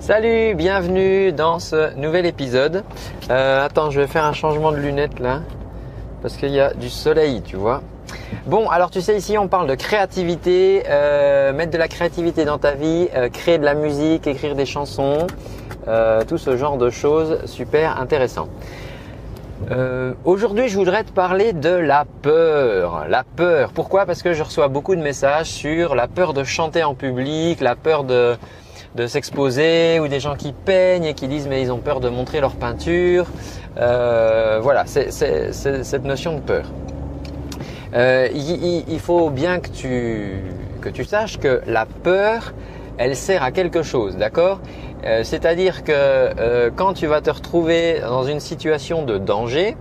Salut, bienvenue dans ce nouvel épisode. Euh, attends, je vais faire un changement de lunettes là, parce qu'il y a du soleil, tu vois. Bon, alors tu sais, ici on parle de créativité, euh, mettre de la créativité dans ta vie, euh, créer de la musique, écrire des chansons, tout ce genre de choses super intéressant. Aujourd'hui, je voudrais te parler de la peur. La peur. Pourquoi? Parce que je reçois beaucoup de messages sur la peur de chanter en public, la peur de, de s'exposer ou des gens qui peignent et qui disent mais ils ont peur de montrer leur peinture. Euh, voilà, c'est cette notion de peur. Euh, il, faut bien que tu, saches que la peur, elle sert à quelque chose, d'accord? Euh, C'est-à-dire que quand tu vas te retrouver dans une situation de danger,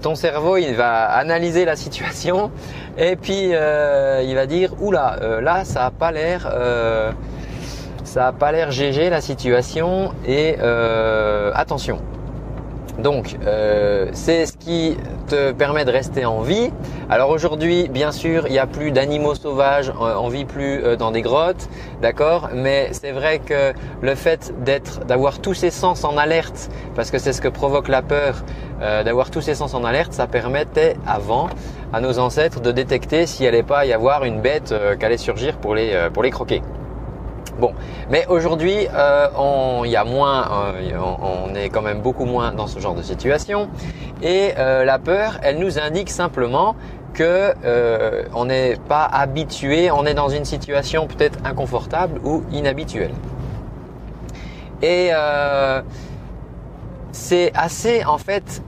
ton cerveau il va analyser la situation et puis il va dire oula là ça a pas l'air ça n'a pas l'air GG la situation et euh, attention. Donc euh, c'est ce qui te permet de rester en vie. Alors aujourd'hui, bien sûr, il n'y a plus d'animaux sauvages, euh, on vit plus dans des grottes, d'accord? Mais c'est vrai que le fait d'être, d'avoir tous ses sens en alerte, parce que c'est ce que provoque la peur, d'avoir tous ses sens en alerte, ça permettait avant à nos ancêtres de détecter s'il allait pas y avoir une bête qui allait surgir pour les, pour les croquer. Bon, mais aujourd'hui, euh, on, y a moins, euh, on, est quand même beaucoup moins dans ce genre de situation. Et euh, la peur, elle nous indique simplement que on n'est pas habitué, on est dans une situation peut-être inconfortable ou inhabituelle. Et c'est assez en fait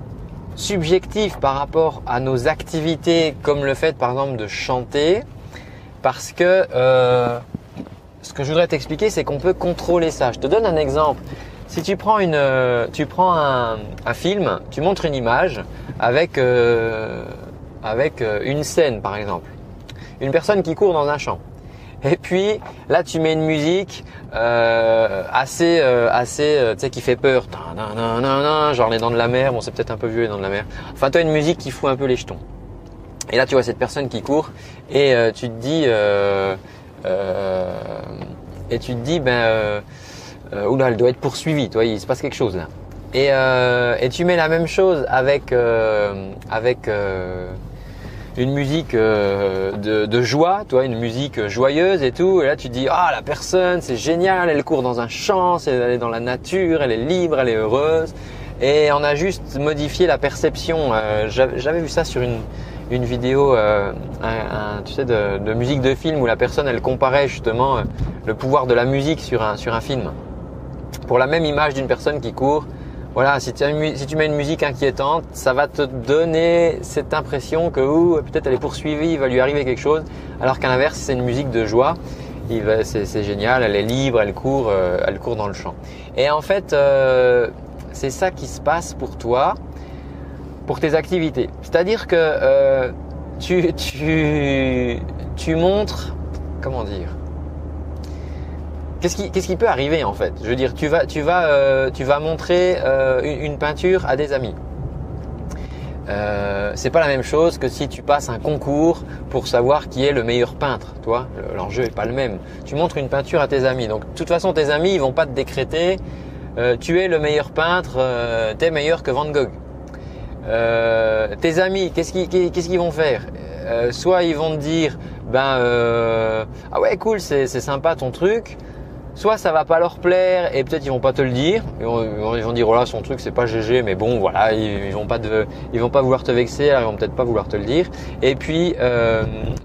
subjectif par rapport à nos activités, comme le fait par exemple de chanter, parce que ce que je voudrais t'expliquer, c'est qu'on peut contrôler ça. Je te donne un exemple. Si tu prends une, euh, tu prends un, film, tu montres une image avec euh, euh, une scène par exemple, une personne qui court dans un champ. Et puis là, tu mets une musique assez assez, tu sais, qui fait peur, genre les dents de la mer. Bon, c'est peut-être un peu vieux les dents de la mer. Enfin, as une musique qui fout un peu les jetons. Et là, tu vois cette personne qui court et tu te dis et tu te dis, ben, euh, euh, oula, elle doit être poursuivie, toi, il se passe quelque chose là. Et, et tu mets la même chose avec avec une musique de, de, joie, toi, une musique joyeuse et tout. Et là, tu te dis, ah, la personne, c'est génial, elle court dans un champ, elle est dans la nature, elle est libre, elle est heureuse. Et on a juste modifié la perception. J'avais vu ça sur une, une vidéo, euh, tu sais, de, musique de film où la personne elle comparait justement euh, le pouvoir de la musique sur un, sur un film. Pour la même image d'une personne qui court, voilà, si tu, si tu mets une musique inquiétante, ça va te donner cette impression que peut-être elle est poursuivie, il va lui arriver quelque chose, alors qu'à l'inverse, c'est une musique de joie, c'est génial, elle est libre, elle court, euh, elle court dans le champ. Et en fait, c'est ça qui se passe pour toi pour tes activités. C'est-à-dire que euh, tu, tu, tu montres, comment dire, Qu'est-ce qui, peut arriver en fait? Je veux dire, tu vas, tu vas, euh, tu vas montrer euh, une, peinture à des amis. C'est pas la même chose que si tu passes un concours pour savoir qui est le meilleur peintre. Toi, l'enjeu est pas le même. Tu montres une peinture à tes amis. Donc, de toute façon, tes amis, ils vont pas te décréter. tu es le meilleur peintre. tu es meilleur que Van Gogh. Euh, tes amis, qu'est-ce qu'ils vont faire euh, Soit ils vont te dire, ben euh, ah ouais cool, c'est sympa ton truc. Soit ça va pas leur plaire et peut-être ils vont pas te le dire. Ils vont, dire oh là son truc c'est pas GG, mais bon voilà ils, vont pas ils vont pas vouloir te vexer, ils vont peut-être pas vouloir te le dire. Et puis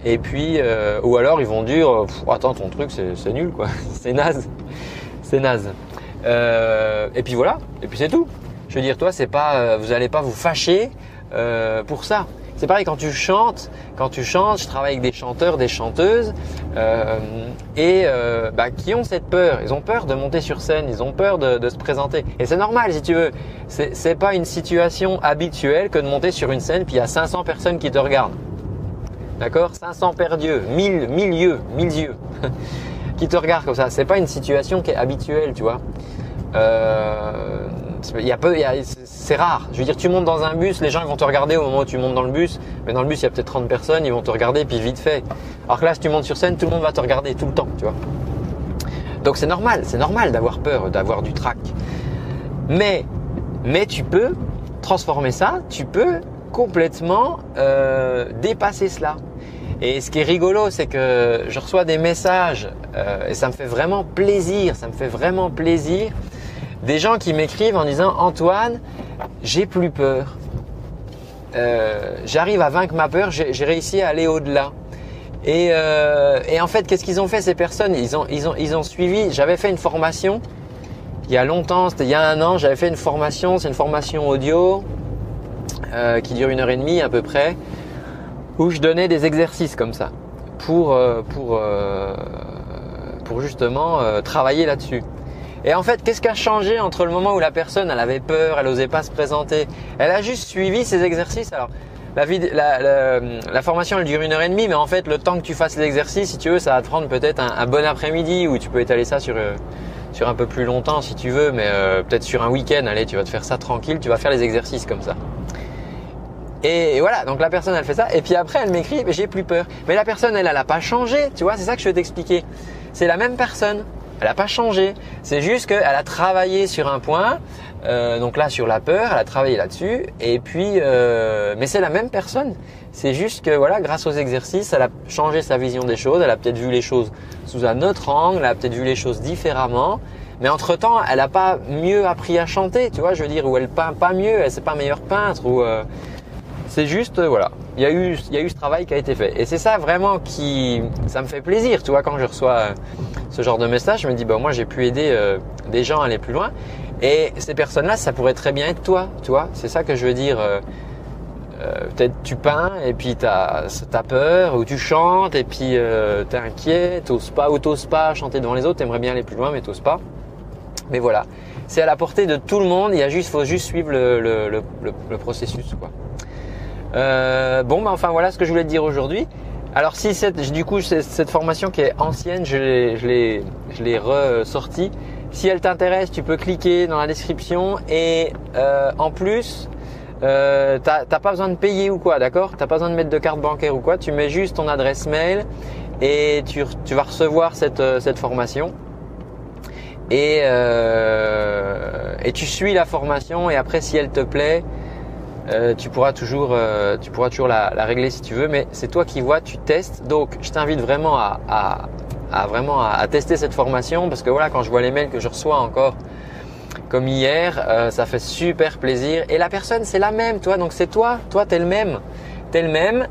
et puis ou alors ils vont dire attends ton truc c'est nul quoi, c'est naze, c'est naze. et puis voilà, et puis c'est tout. Je veux dire, toi, c'est pas, euh, vous n'allez pas vous fâcher euh, pour ça. C'est pareil quand tu chantes. Quand tu chantes, je travaille avec des chanteurs, des chanteuses, euh, et bah, qui ont cette peur. Ils ont peur de monter sur scène, ils ont peur de, se présenter. Et c'est normal, si tu veux. C'est pas une situation habituelle que de monter sur une scène puis il y a 500 personnes qui te regardent. D'accord? 500 perdieux, 1000, 1000 yeux, 1000 yeux qui te regardent comme ça. C'est pas une situation qui est habituelle, tu vois. Il y a peu, c'est rare. Je veux dire, tu montes dans un bus, les gens vont te regarder au moment où tu montes dans le bus, mais dans le bus il y a peut-être 30 personnes, ils vont te regarder puis vite fait. Alors que là, si tu montes sur scène, tout le monde va te regarder tout le temps, tu vois. Donc c'est normal, c'est normal d'avoir peur, d'avoir du trac. Mais, mais tu peux transformer ça, tu peux complètement euh, dépasser cela. Et ce qui est rigolo, c'est que je reçois des messages euh, et ça me fait vraiment plaisir, ça me fait vraiment plaisir. Des gens qui m'écrivent en disant Antoine, j'ai plus peur. Euh, j'arrive à vaincre ma peur, j'ai réussi à aller au-delà. Et, et, en fait, qu'est-ce qu'ils ont fait ces personnes? Ils ont, suivi, j'avais fait une formation il y a longtemps, c'était il y a un an, j'avais fait une formation, c'est une formation audio euh, qui dure une heure et demie à peu près, où je donnais des exercices comme ça pour, euh, euh, pour justement travailler là-dessus. Et en fait, qu'est-ce qui a changé entre le moment où la personne elle avait peur, elle n'osait pas se présenter, elle a juste suivi ces exercices. Alors la, formation elle dure une heure et demie, mais en fait le temps que tu fasses l'exercice, si tu veux, ça va te prendre peut-être un, bon après-midi où tu peux étaler ça sur sur un peu plus longtemps si tu veux, mais peut-être sur un week-end, allez, tu vas te faire ça tranquille, tu vas faire les exercices comme ça. Et, voilà, donc la personne elle fait ça, et puis après elle m'écrit, j'ai plus peur. Mais la personne elle, elle pas changé, tu vois, c'est ça que je veux t'expliquer. C'est la même personne, elle n'a pas changé. C'est juste qu'elle a travaillé sur un point, euh, donc là sur la peur, elle a travaillé là-dessus, et puis, euh, mais c'est la même personne. C'est juste que voilà, grâce aux exercices, elle a changé sa vision des choses, elle a peut-être vu les choses sous un autre angle, elle a peut-être vu les choses différemment. Mais entre temps, elle n'a pas mieux appris à chanter, tu vois, je veux dire, ou elle peint pas mieux, elle c'est pas meilleur peintre, ou euh, c'est juste, euh, voilà, il y, a eu, ce travail qui a été fait. Et c'est ça vraiment qui, ça me fait plaisir, tu vois, quand je reçois euh, ce genre de message, je me dis, bah moi j'ai pu aider euh, des gens à aller plus loin. Et ces personnes-là, ça pourrait très bien être toi, tu vois. C'est ça que je veux dire. Peut-être tu peins et puis tu as, peur, ou tu chantes et puis euh, tu es inquiet, t'oses pas ou t'oses pas chanter devant les autres, t'aimerais bien aller plus loin mais t'oses pas. Mais voilà, c'est à la portée de tout le monde, il y a juste, faut juste suivre le processus. Quoi. Euh, bon, bah, enfin voilà ce que je voulais te dire aujourd'hui. Alors si cette, du coup cette formation qui est ancienne, je l'ai, ressortie. Si elle t'intéresse, tu peux cliquer dans la description et euh, en plus, euh, t'as, pas besoin de payer ou quoi, d'accord? T'as pas besoin de mettre de carte bancaire ou quoi. Tu mets juste ton adresse mail et tu, vas recevoir cette, euh, cette formation. Et, et tu suis la formation et après si elle te plaît, euh, tu pourras toujours, euh, tu pourras toujours la, régler si tu veux, mais c'est toi qui vois, tu testes. Donc, je t'invite vraiment à vraiment à, tester cette formation parce que voilà, quand je vois les mails que je reçois encore, comme hier, euh, ça fait super plaisir. Et la personne, c'est la même, toi. Donc, c'est toi, toi, t'es le même, t'es le même.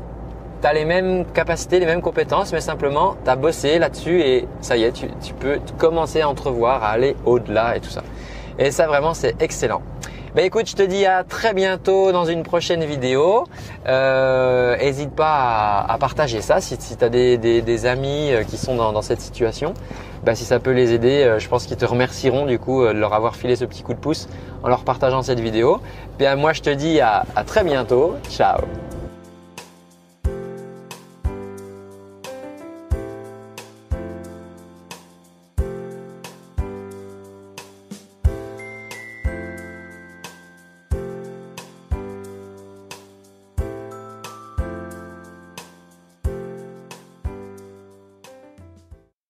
T'as les mêmes capacités, les mêmes compétences, mais simplement, t'as bossé là-dessus et ça y est, tu, tu peux commencer à entrevoir, à aller au-delà et tout ça. Et ça, vraiment, c'est excellent. Bah écoute, je te dis à très bientôt dans une prochaine vidéo. Euh, N'hésite pas à, partager ça si, si tu as des, amis euh, qui sont dans, cette situation. Bah, si ça peut les aider, euh, je pense qu'ils te remercieront du coup euh, de leur avoir filé ce petit coup de pouce en leur partageant cette vidéo. Bien moi je te dis à très bientôt. Ciao